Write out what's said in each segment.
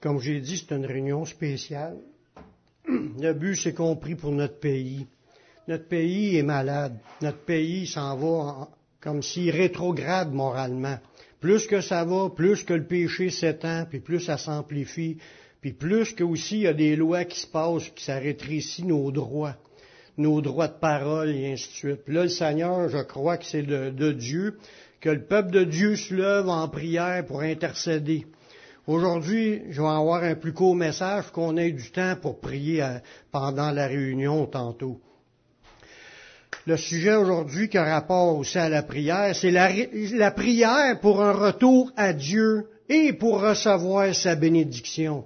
Comme j'ai dit, c'est une réunion spéciale. Le but, c'est compris pour notre pays. Notre pays est malade. Notre pays s'en va comme s'il rétrograde moralement. Plus que ça va, plus que le péché s'étend, puis plus ça s'amplifie, puis plus que aussi il y a des lois qui se passent, qui ça rétrécit nos droits, nos droits de parole et ainsi de suite. Puis là, le Seigneur, je crois que c'est de Dieu, que le peuple de Dieu se lève en prière pour intercéder. Aujourd'hui, je vais avoir un plus court message qu'on ait du temps pour prier pendant la réunion tantôt. Le sujet aujourd'hui qui a rapport aussi à la prière, c'est la, la, prière pour un retour à Dieu et pour recevoir sa bénédiction.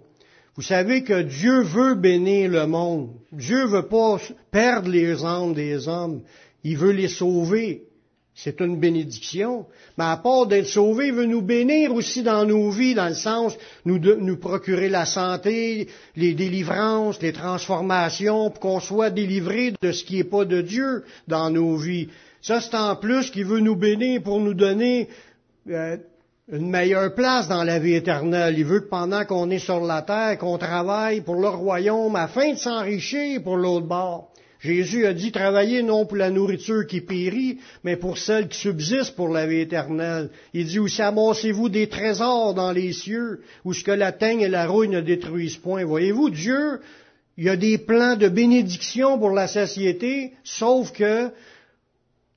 Vous savez que Dieu veut bénir le monde. Dieu veut pas perdre les âmes des hommes. Il veut les sauver. C'est une bénédiction. Mais à part d'être sauvé, il veut nous bénir aussi dans nos vies, dans le sens nous, de, nous procurer la santé, les délivrances, les transformations, pour qu'on soit délivré de ce qui n'est pas de Dieu dans nos vies. Ça, c'est en plus qu'il veut nous bénir pour nous donner euh, une meilleure place dans la vie éternelle. Il veut que pendant qu'on est sur la terre, qu'on travaille pour le royaume afin de s'enrichir pour l'autre bord. Jésus a dit travaillez non pour la nourriture qui périt, mais pour celle qui subsiste pour la vie éternelle. Il dit aussi amassez-vous des trésors dans les cieux, où ce que la teigne et la rouille ne détruisent point. Voyez-vous, Dieu, il y a des plans de bénédiction pour la société, sauf que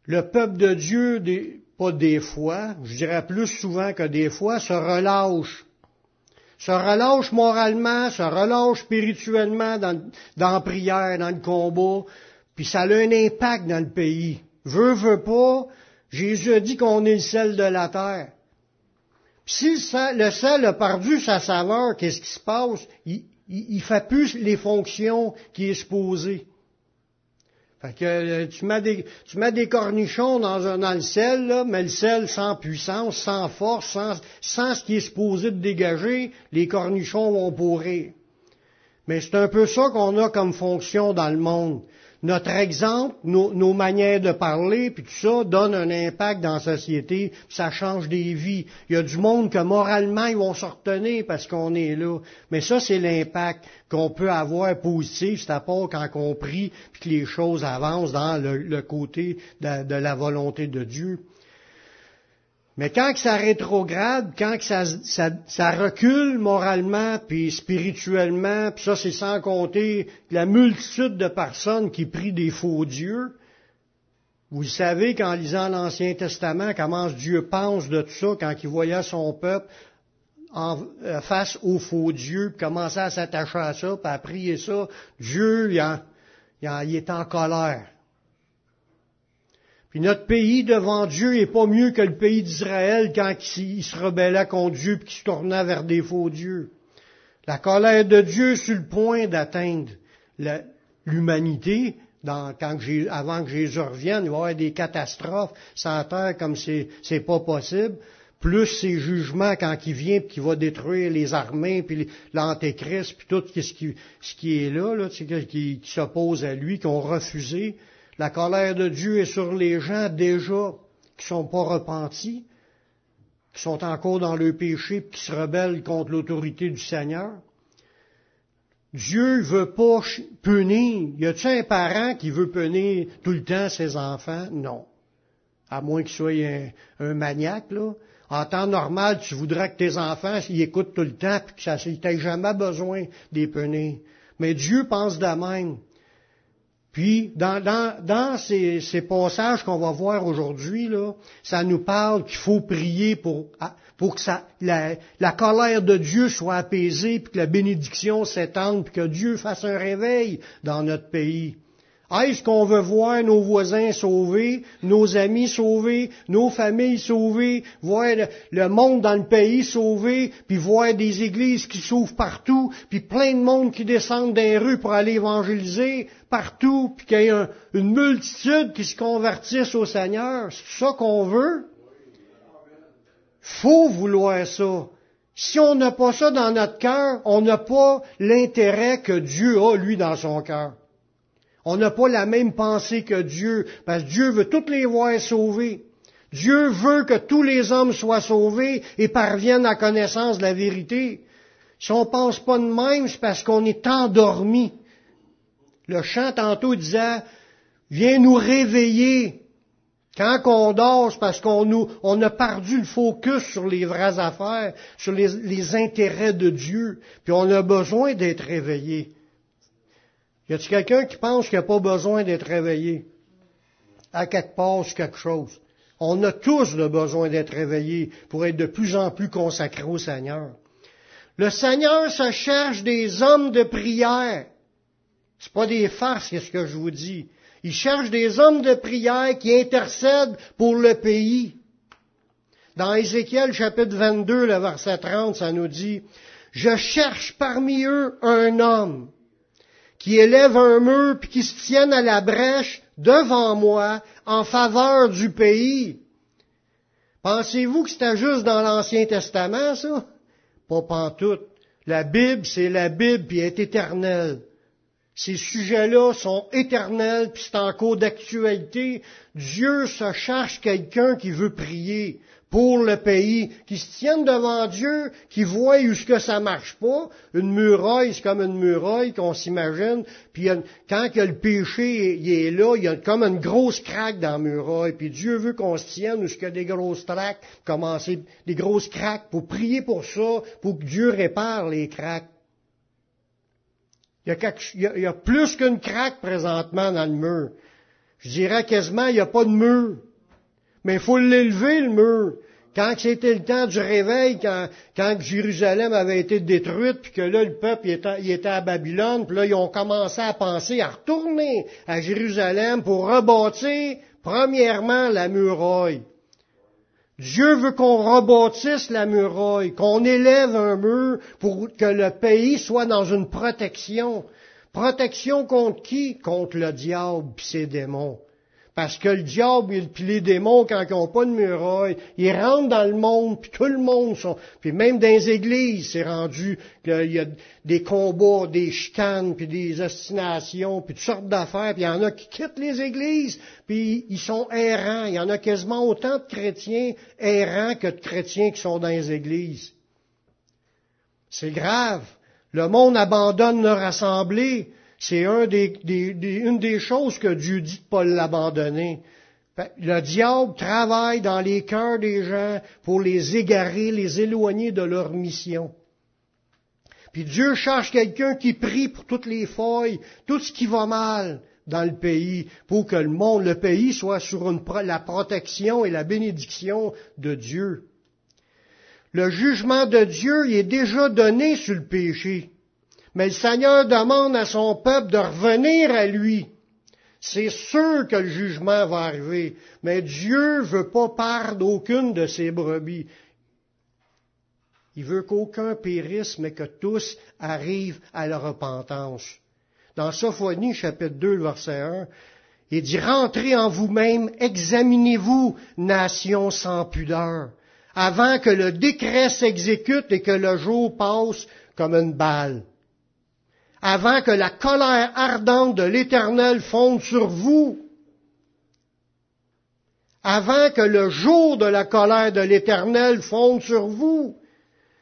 le peuple de Dieu, pas des fois, je dirais plus souvent que des fois, se relâche se relâche moralement, se relâche spirituellement dans, dans la prière, dans le combat, puis ça a un impact dans le pays. Veut, veut pas, Jésus a dit qu'on est le sel de la terre. Puis si le sel, a perdu sa saveur, qu'est-ce qui se passe? Il, il, fait plus les fonctions qui est supposé. Fait que euh, tu mets des, tu mets des cornichons dans, un, dans là, mais le sel sans puissance, sans force, sans, sans ce qui est supposé de dégager, les cornichons vont pourrir. Mais c'est un peu ça qu'on a comme fonction dans le monde notre exemple, nos, manières de parler, puis tout ça, donne un impact dans la société, ça change des vies. Il y a du monde que moralement, ils vont se retenir parce qu'on est là. Mais ça, c'est l'impact qu'on peut avoir positif, c'est à part quand on prie, puis que les choses avancent dans le, côté de la volonté de Dieu. Mais quand que ça rétrograde, quand que ça, recule moralement, puis spirituellement, puis ça c'est sans compter la multitude de personnes qui prient des faux dieux, vous savez qu'en lisant l'Ancien Testament, comment Dieu pense de tout ça quand il voyait son peuple en, euh, face aux faux dieux, puis commençait à s'attacher à ça, puis à prier ça, Dieu, il, il est en colère. Puis notre pays devant Dieu est pas mieux que le pays d'Israël quand il se rebellait contre Dieu et qu'il se tournait vers des faux dieux. La colère de Dieu est sur le point d'atteindre l'humanité. avant que Jésus revienne, il va y avoir des catastrophes sans terre comme c'est, c'est pas possible. Plus ses jugements quand il vient puis qu'il va détruire les armées puis l'antéchrist puis tout ce qui, ce qui est là, là qui, qui s'oppose à lui, qui ont refusé. La colère de Dieu est sur les gens déjà qui sont pas repentis, qui sont encore dans le péché, qui se rebellent contre l'autorité du Seigneur. Dieu veut pas punir. Y a-t-il un parent qui veut punir tout le temps ses enfants? Non. À moins qu'il soit un, maniaque, là. En temps normal, tu voudrais que tes enfants, ils écoutent tout le temps, puis que ça, jamais besoin des punir. Mais Dieu pense de même. Puis, dans, ces, passages qu'on va voir aujourd'hui, là, ça nous parle qu'il faut prier pour, ah, que la, la, colère de Dieu soit apaisée, puis que la bénédiction s'étende, puis que Dieu fasse un réveil dans notre pays. Est-ce qu'on veut voir nos voisins sauvés, nos amis sauvés, nos familles sauvées, voir le, monde dans le pays sauvé, puis voir des églises qui s'ouvrent partout, puis plein de monde qui descendent les rues pour aller évangéliser partout, puis qu'il y ait une multitude qui se convertisse au Seigneur? C'est ça qu'on veut? Faut vouloir ça. Si on n'a pas ça dans notre cœur, on n'a pas l'intérêt que Dieu a, lui, dans son cœur. On n'a pas la même pensée que Dieu, parce que Dieu veut toutes les voir sauvées. Dieu veut que tous les hommes soient sauvés et parviennent à connaissance de la vérité. Si on pense pas de même, c'est parce qu'on est endormi. Le chant tantôt disait, viens nous réveiller. Quand on dort, c'est parce qu'on nous, on a perdu le focus sur les vraies affaires, sur les, les intérêts de Dieu, puis on a besoin d'être réveillé. Y a-t-il quelqu'un qui pense qu'il n'a pas besoin d'être réveillé? À quelque part, sur quelque chose. On a tous le besoin d'être réveillés pour être de plus en plus consacrés au Seigneur. Le Seigneur se cherche des hommes de prière. C'est pas des farces, c'est ce que je vous dis. Il cherche des hommes de prière qui intercèdent pour le pays. Dans Ézéchiel chapitre 22, le verset 30, ça nous dit, Je cherche parmi eux un homme qui élève un mur puis qui se tienne à la brèche devant moi en faveur du pays. Pensez-vous que c'était juste dans l'Ancien Testament, ça? Pas pantoute. La Bible, c'est la Bible, puis elle est éternelle. Ces sujets-là sont éternels, puis c'est en cours d'actualité. Dieu se cherche quelqu'un qui veut prier pour le pays, qui se tienne devant Dieu, qui voit où ce que ça marche pas. Une muraille, c'est comme une muraille qu'on s'imagine. Puis quand que le péché il est là, il y a comme une grosse craque dans la muraille. Puis Dieu veut qu'on se tienne où ce qu'il y a des grosses craques, commencer des grosses craques pour prier pour ça, pour que Dieu répare les craques. Il y, a plus qu'une craque présentement dans le mur. Je dirais quasiment, il n'y a pas de mur. Mais il faut l'élever, le mur. Quand c'était le temps du réveil, quand, quand Jérusalem avait été détruite, puis que là, le peuple était, il était à Babylone, puis là, ils ont commencé à penser à retourner à Jérusalem pour rebâtir, premièrement, la muraille. Dieu veut qu'on rebâtisse la muraille, qu'on élève un mur pour que le pays soit dans une protection. Protection contre qui? Contre le diable et ses démons. Parce que le diable et les démons, quand ils n'ont pas de muraille, ils rentrent dans le monde, puis tout le monde sont... Puis même dans les églises, c'est rendu qu'il y a des combats, des chicanes, puis des ostinations, puis toutes sortes d'affaires, puis il y en a qui quittent les églises, puis ils sont errants. Il y en a quasiment autant de chrétiens errants que de chrétiens qui sont dans les églises. C'est grave. Le monde abandonne leur assemblée c'est une des choses que Dieu dit de ne pas l'abandonner. Le diable travaille dans les cœurs des gens pour les égarer, les éloigner de leur mission. Puis Dieu cherche quelqu'un qui prie pour toutes les feuilles, tout ce qui va mal dans le pays, pour que le monde, le pays soit sur la protection et la bénédiction de Dieu. Le jugement de Dieu est déjà donné sur le péché. Mais le Seigneur demande à son peuple de revenir à lui. C'est sûr que le jugement va arriver, mais Dieu veut pas perdre aucune de ses brebis. Il veut qu'aucun périsse, mais que tous arrivent à la repentance. Dans Sophonie, chapitre 2, verset 1, il dit, rentrez en vous-même, examinez-vous, nation sans pudeur, avant que le décret s'exécute et que le jour passe comme une balle avant que la colère ardente de l'Éternel fonde sur vous, avant que le jour de la colère de l'Éternel fonde sur vous.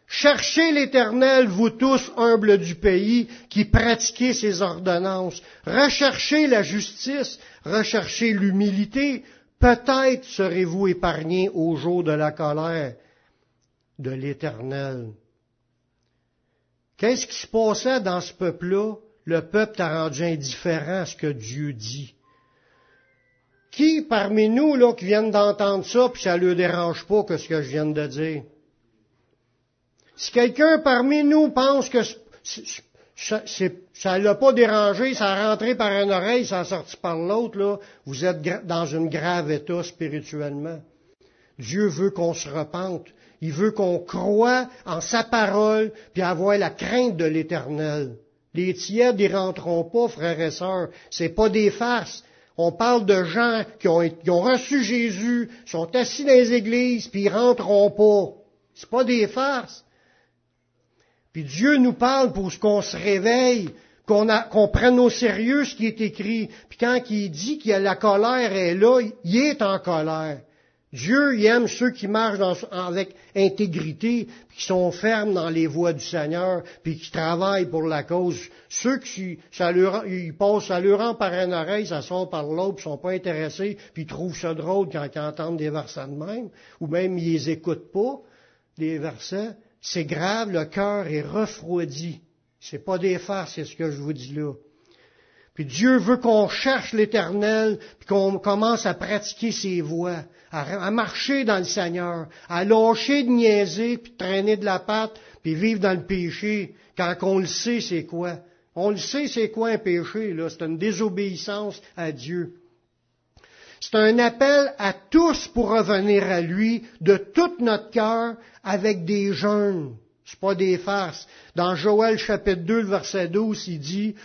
Cherchez l'Éternel, vous tous humbles du pays, qui pratiquez ses ordonnances. Recherchez la justice, recherchez l'humilité. Peut-être serez-vous épargnés au jour de la colère de l'Éternel. Qu'est-ce qui se passait dans ce peuple-là? Le peuple t'a rendu indifférent à ce que Dieu dit. Qui parmi nous, là, qui viennent d'entendre ça, puis ça ne leur dérange pas que ce que je viens de dire? Si quelqu'un parmi nous pense que ça ne l'a pas dérangé, ça a rentré par une oreille, ça a sorti par l'autre, là, vous êtes dans un grave état spirituellement. Dieu veut qu'on se repente. Il veut qu'on croie en sa parole, puis avoir la crainte de l'éternel. Les tièdes n'y rentreront pas, frères et sœurs. C'est pas des farces. On parle de gens qui ont, reçu Jésus, sont assis dans les églises, puis ils rentreront pas. C'est pas des farces. Puis Dieu nous parle pour ce qu'on se réveille, qu'on prenne au sérieux ce qui est écrit. Puis quand il dit que la colère est là, il est en colère. Dieu il aime ceux qui marchent avec intégrité, qui sont fermes dans les voies du Seigneur, puis qui travaillent pour la cause. Ceux qui ça leur, ils passent, ça leur rend par une oreille, ça sort par l'autre, puis sont pas intéressés, puis ils trouvent ça drôle quand ils entendent des versets de même, ou même ils les écoutent pas, des versets. C'est grave, le cœur est refroidi. C'est pas des farces, c'est ce que je vous dis là. Puis Dieu veut qu'on cherche l'éternel, puis qu'on commence à pratiquer ses voies, à, marcher dans le Seigneur, à lâcher de niaiser, puis traîner de la patte, puis vivre dans le péché, quand on le sait c'est quoi. On le sait c'est quoi un péché, là, c'est une désobéissance à Dieu. C'est un appel à tous pour revenir à lui de tout notre cœur avec des jeûnes. C'est pas des farces. Dans Joël chapitre 2, verset 12, il dit,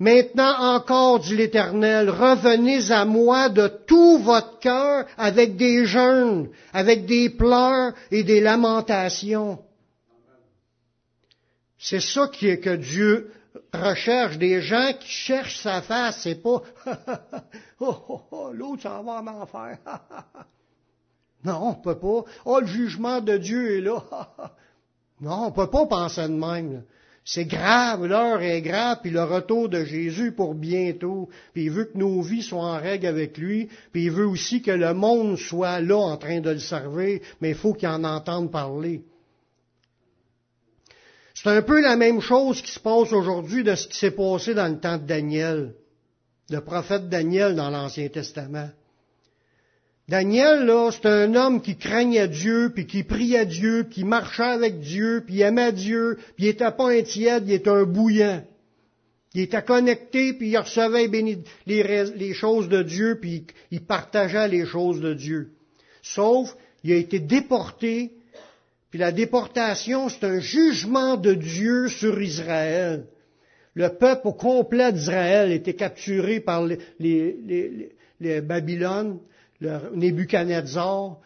Maintenant encore, dit l'Éternel, revenez à moi de tout votre cœur avec des jeûnes, avec des pleurs et des lamentations. C'est ça qui est que Dieu recherche, des gens qui cherchent sa face, c'est pas oh, oh, oh, l'autre s'en va en enfer. non, on peut pas. Oh, le jugement de Dieu est là. non, on peut pas penser de même. C'est grave, l'heure est grave, puis le retour de Jésus pour bientôt. Puis il veut que nos vies soient en règle avec lui, puis il veut aussi que le monde soit là en train de le servir, mais il faut qu'il en entende parler. C'est un peu la même chose qui se passe aujourd'hui de ce qui s'est passé dans le temps de Daniel, le prophète Daniel dans l'Ancien Testament. Daniel, là, c'est un homme qui craignait Dieu, puis qui priait Dieu, puis qui marchait avec Dieu, puis aimait Dieu, puis il était pas un tiède, il était un bouillant. Il était connecté, puis il recevait les, choses de Dieu, puis il partageait les choses de Dieu. Sauf, il a été déporté, puis la déportation, c'est un jugement de Dieu sur Israël. Le peuple complet d'Israël était capturé par les, les, le Nebuchadnezzar,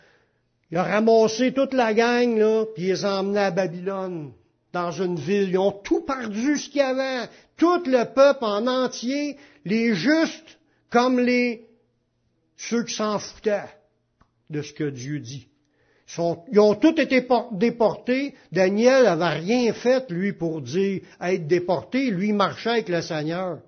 il a ramassé toute la gang, là, puis il les a emmenés à Babylone, dans une ville. Ils ont tout perdu ce qu'il y avait. Tout le peuple en entier, les justes comme les ceux qui s'en foutaient de ce que Dieu dit. Ils, ont tous été déportés. Daniel n'avait rien fait, lui, pour dire être déporté. Lui, marchait avec le Seigneur.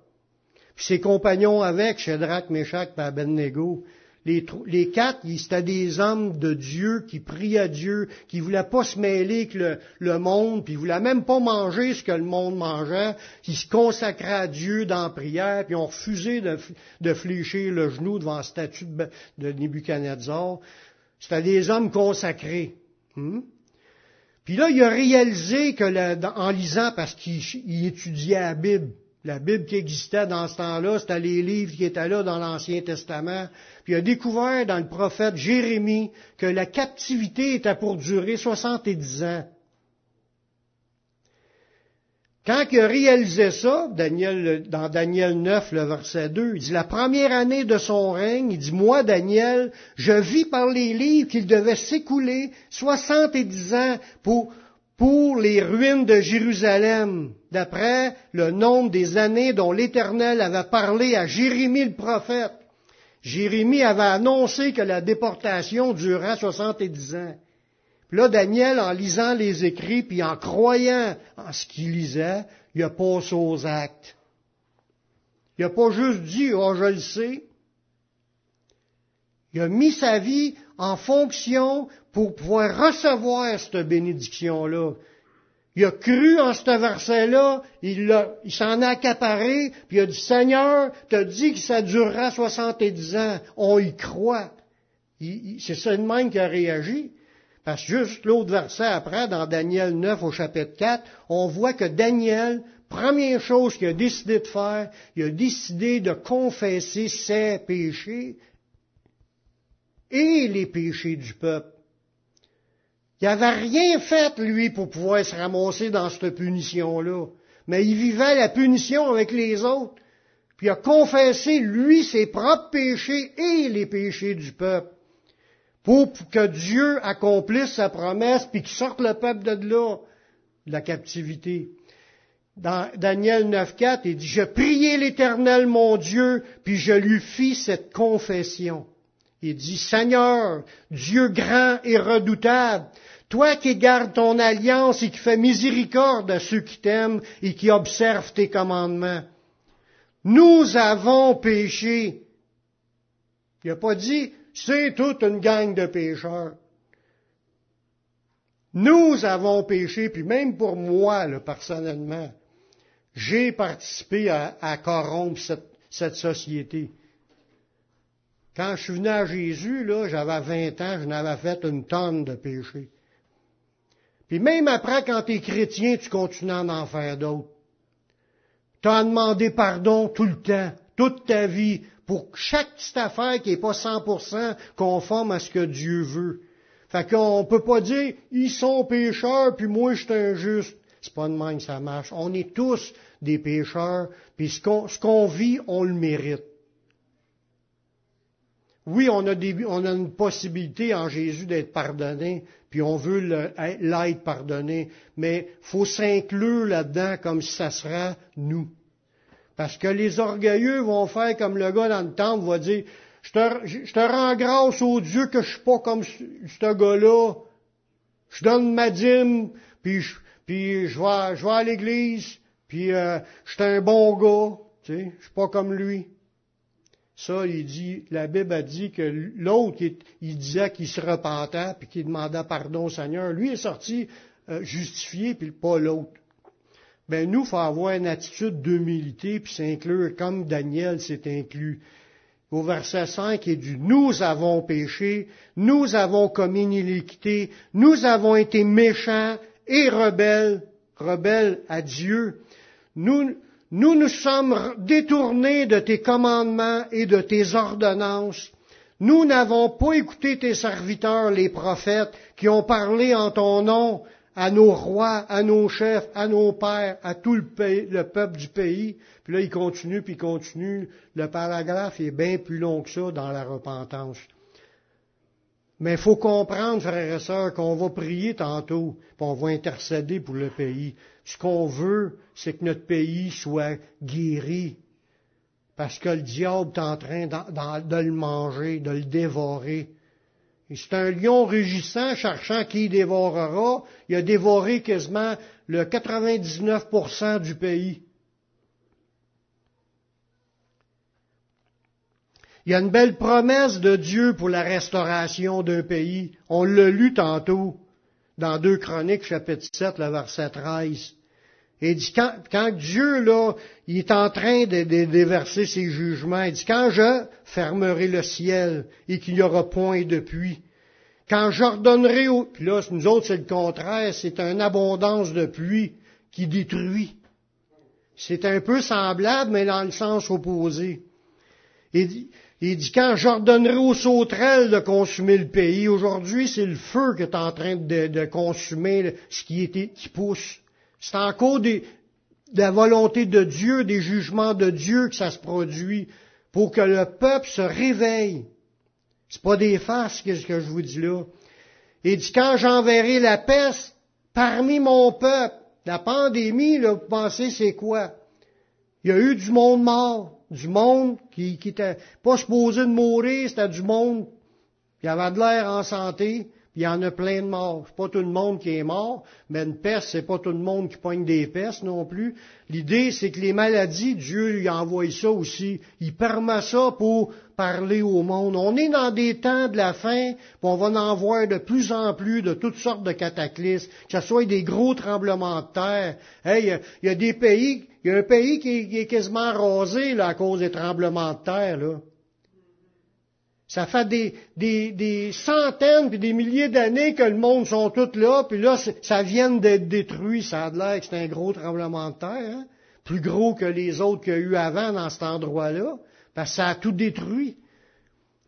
Puis ses compagnons avec, Shadrach, Meshach et Abednego, les, quatre, c'était des hommes de Dieu qui priaient Dieu, qui voulaient pas se mêler avec le, monde, puis ils voulaient même pas manger ce que le monde mangeait, qui se consacraient à Dieu dans la prière, puis ont refusé de, de fléchir le genou devant la statue de, de Nebuchadnezzar. C'était des hommes consacrés. Hmm? Puis là, il a réalisé que, en lisant, parce qu'il étudiait la Bible, la Bible qui existait dans ce temps-là, c'était les livres qui étaient là dans l'Ancien Testament. Puis il a découvert dans le prophète Jérémie que la captivité était pour durer 70 ans. Quand il a réalisé ça, Daniel, dans Daniel 9, le verset 2, il dit, la première année de son règne, il dit, moi, Daniel, je vis par les livres qu'il devait s'écouler 70 ans pour, pour les ruines de Jérusalem, d'après le nombre des années dont l'Éternel avait parlé à Jérémie le prophète. Jérémie avait annoncé que la déportation durerait 70 ans. Puis là, Daniel, en lisant les écrits, puis en croyant en ce qu'il lisait, il a passé aux actes. Il n'a pas juste dit, oh, je le sais. Il a mis sa vie en fonction pour pouvoir recevoir cette bénédiction-là. Il a cru en ce verset-là, il, il s'en a accaparé, puis il a dit, Seigneur, tu as dit que ça durera 70 ans. On y croit. C'est ça de même qu'il a réagi. Parce que juste l'autre verset après, dans Daniel 9 au chapitre 4, on voit que Daniel, première chose qu'il a décidé de faire, il a décidé de confesser ses péchés et les péchés du peuple. Il n'avait rien fait, lui, pour pouvoir se ramasser dans cette punition-là. Mais il vivait la punition avec les autres. Puis il a confessé, lui, ses propres péchés et les péchés du peuple. Pour que Dieu accomplisse sa promesse, puis qu'il sorte le peuple de là, de la captivité. Dans Daniel 9.4, il dit, je priai l'Éternel mon Dieu, puis je lui fis cette confession. Il dit, Seigneur, Dieu grand et redoutable, toi qui gardes ton alliance et qui fais miséricorde à ceux qui t'aiment et qui observent tes commandements. Nous avons péché. Il n'a pas dit, c'est toute une gang de pécheurs. Nous avons péché, puis même pour moi, là, personnellement, j'ai participé à, corrompre cette, cette, société. Quand je suis venu à Jésus, là, j'avais 20 ans, je n'avais fait une tonne de péchés. Puis même après, quand tu es chrétien, tu continues à en faire d'autres. Tu as demandé pardon tout le temps, toute ta vie, pour chaque petite affaire qui n'est pas 100% conforme à ce que Dieu veut. Fait qu'on peut pas dire, ils sont pécheurs, puis moi je suis injuste. C'est pas de même que ça marche. On est tous des pécheurs, puis ce qu'on, vit, on le mérite. Oui, on a, on a une possibilité en Jésus d'être pardonné, puis on veut l'être pardonné, mais faut s'inclure là-dedans comme si ça sera nous. Parce que les orgueilleux vont faire comme le gars dans le temple va dire, je te, rends grâce au Dieu que je suis pas comme ce gars-là. Je donne ma dîme, puis je, je vais, je vais à l'église, puis euh, je suis un bon gars, tu sais, je suis pas comme lui. Ça, il dit, la Bible a dit que l'autre, il, disait qu'il se repentait, puis qu'il demandait pardon au Seigneur. Lui est sorti euh, justifié, puis pas l'autre. Ben nous, faut avoir une attitude d'humilité, puis s'inclure comme Daniel s'est inclus au verset 5, il dit, nous avons péché, nous avons commis une iniquité, nous avons été méchants et rebelles, rebelles à Dieu. Nous, nous nous sommes détournés de tes commandements et de tes ordonnances. Nous n'avons pas écouté tes serviteurs, les prophètes, qui ont parlé en ton nom à nos rois, à nos chefs, à nos pères, à tout le, le peuple du pays. Puis là, il continue, puis il continue. Le paragraphe est bien plus long que ça dans la repentance. Mais il faut comprendre, frères et sœurs, qu'on va prier tantôt, puis on va intercéder pour le pays. Ce qu'on veut, c'est que notre pays soit guéri. Parce que le diable est en train de le manger, de le dévorer. C'est un lion rugissant, cherchant qui dévorera. Il a dévoré quasiment le 99% du pays. Il y a une belle promesse de Dieu pour la restauration d'un pays. On l'a lu tantôt dans 2 Chroniques, chapitre 7, le verset 13. Et il dit, quand, Dieu, là, il est en train de, déverser ses jugements, il dit, quand je fermerai le ciel et qu'il n'y aura point de pluie, quand j'ordonnerai au... Puis là, nous autres, c'est le contraire, c'est une abondance de pluie qui détruit. C'est un peu semblable, mais dans le sens opposé. Et il dit, quand j'ordonnerai aux sauterelles de consumer le pays, aujourd'hui, c'est le feu qui est en train de, consumer ce qui, était, qui pousse. C'est encore des, de la volonté de Dieu, des jugements de Dieu que ça se produit pour que le peuple se réveille. C'est pas des farces, ce que je vous dis là? Il dit, quand j'enverrai la peste parmi mon peuple, la pandémie, là, vous pensez c'est quoi? Il y a eu du monde mort du monde qui, qui était pas supposé de mourir, c'était du monde qui avait de l'air en santé, puis il y en a plein de morts. C'est pas tout le monde qui est mort, mais une peste, c'est pas tout le monde qui pogne des pestes non plus. L'idée, c'est que les maladies, Dieu lui envoie ça aussi. Il permet ça pour parler au monde. On est dans des temps de la fin, puis on va en voir de plus en plus de toutes sortes de cataclysmes, que ce soit des gros tremblements de terre. Hey, il y, a des pays, il y a un pays qui, est quasiment rasé là, à cause des tremblements de terre. Là. Ça fait des, des, des centaines puis des milliers d'années que le monde sont tous là, puis là, ça vient d'être détruit. Ça a l'air que c'est un gros tremblement de terre, hein? plus gros que les autres qu'il y a eu avant dans cet endroit-là, parce que ça a tout détruit.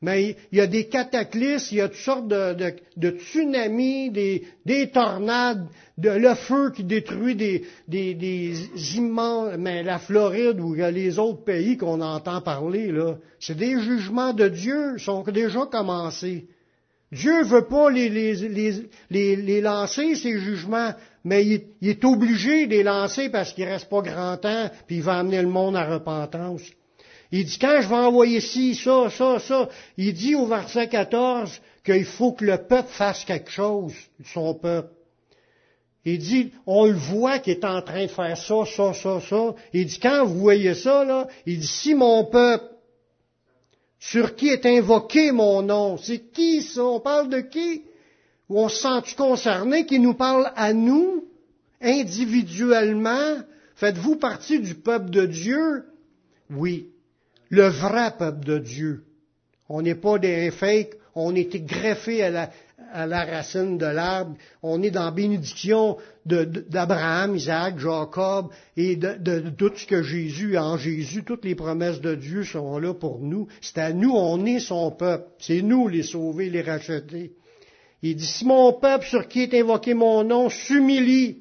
Mais il y a des cataclysmes, il y a toutes sortes de, tsunamis, des, des, tornades, de, le feu qui détruit des, immenses, mais la Floride ou les autres pays qu'on entend parler, là, c'est des jugements de Dieu, sont déjà commencés. Dieu veut pas les, lancer, ces jugements, mais il, il, est obligé de les lancer parce qu'il reste pas grand temps, puis il va amener le monde à repentance. Il dit, quand je vais envoyer ci, ça, ça, ça, il dit au verset 14 qu'il faut que le peuple fasse quelque chose, son peuple. Il dit, on le voit qu'il est en train de faire ça, ça, ça, ça. Il dit, quand vous voyez ça, là, il dit, si mon peuple, sur qui est invoqué mon nom, c'est qui ça? On parle de qui? On se sent-tu concerné qui nous parle à nous, individuellement? Faites-vous partie du peuple de Dieu? Oui. Le vrai peuple de Dieu. On n'est pas des fakes, on est greffé à la, racine de l'arbre. On est dans la bénédiction d'Abraham, Isaac, Jacob et de, tout ce que Jésus, en Jésus, toutes les promesses de Dieu sont là pour nous. C'est à nous, on est son peuple. C'est nous les sauvés, les racheter. Il dit, si mon peuple sur qui est invoqué mon nom s'humilie,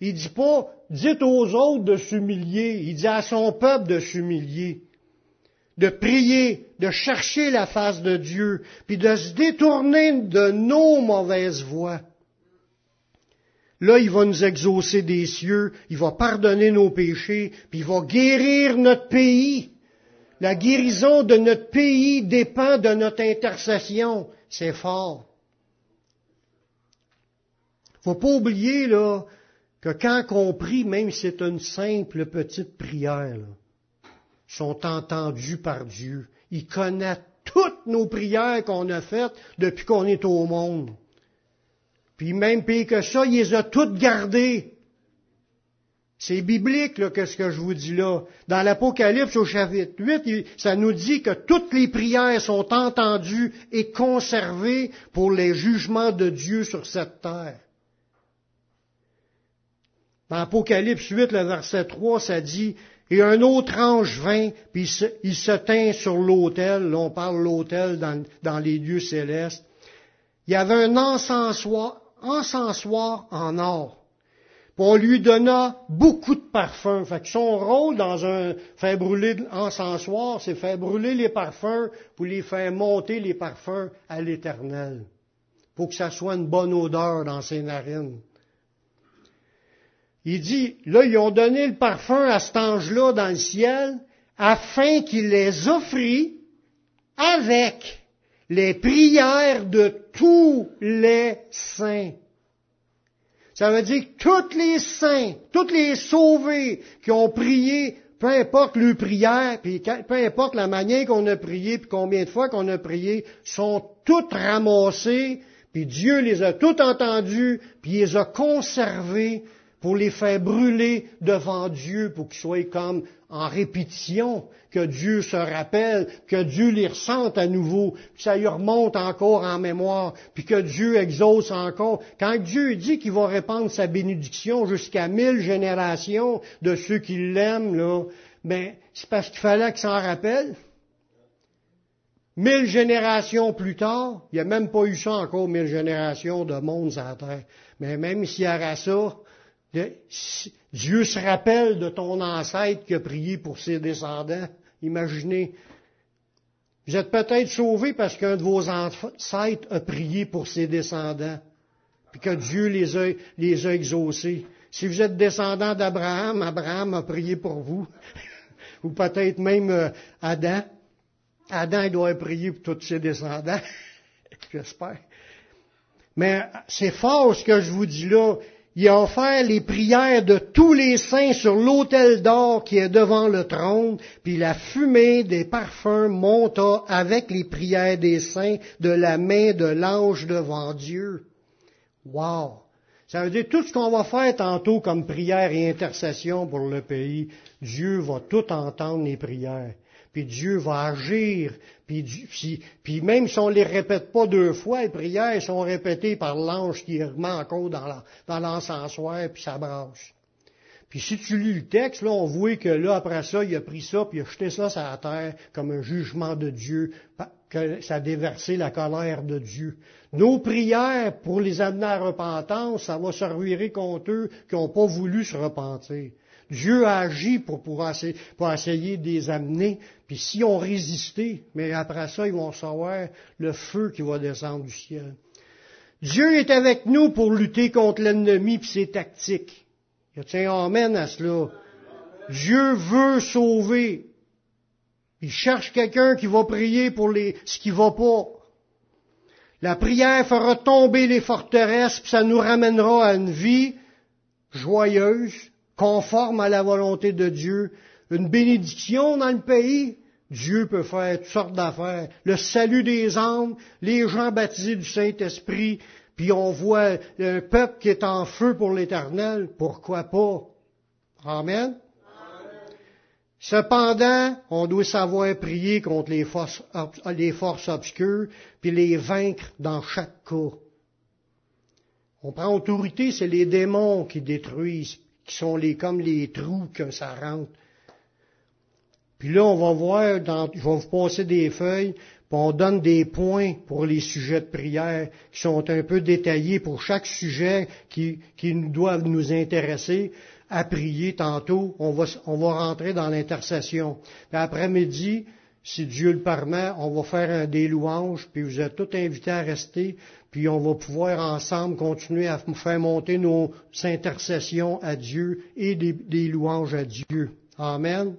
il dit pas, dites aux autres de s'humilier, il dit à son peuple de s'humilier de prier, de chercher la face de Dieu, puis de se détourner de nos mauvaises voies. Là, il va nous exaucer des cieux, il va pardonner nos péchés, puis il va guérir notre pays. La guérison de notre pays dépend de notre intercession. C'est fort. Faut pas oublier, là, que quand on prie, même si c'est une simple petite prière, sont entendus par Dieu. Il connaît toutes nos prières qu'on a faites depuis qu'on est au monde. Puis même pire que ça, il les a toutes gardées. C'est biblique, là, ce que je vous dis là? Dans l'Apocalypse au chapitre 8, ça nous dit que toutes les prières sont entendues et conservées pour les jugements de Dieu sur cette terre. Dans l'Apocalypse 8, le verset 3, ça dit, et un autre ange vint, puis il se, tint sur l'autel, là on parle l'autel dans, les lieux célestes. Il y avait un encensoir, encensoir en or. Puis on lui donna beaucoup de parfums. Fait que son rôle dans un faire brûler encensoir, c'est faire brûler les parfums pour les faire monter les parfums à l'éternel. Pour que ça soit une bonne odeur dans ses narines. Il dit, là, ils ont donné le parfum à cet ange-là dans le ciel, afin qu'il les offrit avec les prières de tous les saints. Ça veut dire que tous les saints, tous les sauvés qui ont prié, peu importe leur prière, puis peu importe la manière qu'on a prié, puis combien de fois qu'on a prié, sont toutes ramassés, puis Dieu les a toutes entendus, puis les a conservés pour les faire brûler devant Dieu, pour qu'ils soient comme en répétition, que Dieu se rappelle, que Dieu les ressente à nouveau, que ça lui remonte encore en mémoire, puis que Dieu exauce encore. Quand Dieu dit qu'il va répandre sa bénédiction jusqu'à mille générations de ceux qui l'aiment, là, ben, c'est parce qu'il fallait qu'ils s'en rappellent. Mille générations plus tard, il n'y a même pas eu ça encore, mille générations de monde sur la terre. Mais même s'il y aura ça, Dieu se rappelle de ton ancêtre qui a prié pour ses descendants. Imaginez. Vous êtes peut-être sauvés parce qu'un de vos ancêtres a prié pour ses descendants, puis que Dieu les a, les a exaucés. Si vous êtes descendant d'Abraham, Abraham a prié pour vous, ou peut-être même euh, Adam. Adam il doit prier pour tous ses descendants, j'espère. Mais c'est fort ce que je vous dis là il a offert les prières de tous les saints sur l'autel d'or qui est devant le trône, puis la fumée des parfums monta avec les prières des saints de la main de l'ange devant Dieu. Wow! Ça veut dire tout ce qu'on va faire tantôt comme prière et intercession pour le pays, Dieu va tout entendre les prières puis Dieu va agir, puis, même si on les répète pas deux fois, les prières sont répétées par l'ange qui remet encore dans l'encensoir, puis ça branche. Puis si tu lis le texte, là, on voit que là, après ça, il a pris ça, puis il a jeté ça sur la terre comme un jugement de Dieu, que ça a déversé la colère de Dieu. Nos prières pour les amener à repentance, ça va servir contre eux qui n'ont pas voulu se repentir. Dieu a agi pour pour essayer de les amener. Puis si on résisté, mais après ça, ils vont savoir le feu qui va descendre du ciel. Dieu est avec nous pour lutter contre l'ennemi et ses tactiques. Il y a un amen à cela? Dieu veut sauver. Il cherche quelqu'un qui va prier pour les, ce qui va pas. La prière fera tomber les forteresses, puis ça nous ramènera à une vie joyeuse, conforme à la volonté de Dieu, une bénédiction dans le pays. Dieu peut faire toutes sortes d'affaires. Le salut des âmes, les gens baptisés du Saint-Esprit, puis on voit un peuple qui est en feu pour l'éternel. Pourquoi pas? Amen. Cependant, on doit savoir prier contre les forces, obscures, puis les vaincre dans chaque cas. On prend autorité, c'est les démons qui détruisent, qui sont les, comme les trous que ça rentre. Puis là, on va voir, dans, je vais vous passer des feuilles, puis on donne des points pour les sujets de prière qui sont un peu détaillés pour chaque sujet qui, qui doivent nous intéresser à prier tantôt. On va, on va rentrer dans l'intercession. Puis après-midi, si Dieu le permet, on va faire un des louanges, puis vous êtes tous invités à rester, puis on va pouvoir ensemble continuer à faire monter nos intercessions à Dieu et des, des louanges à Dieu. Amen.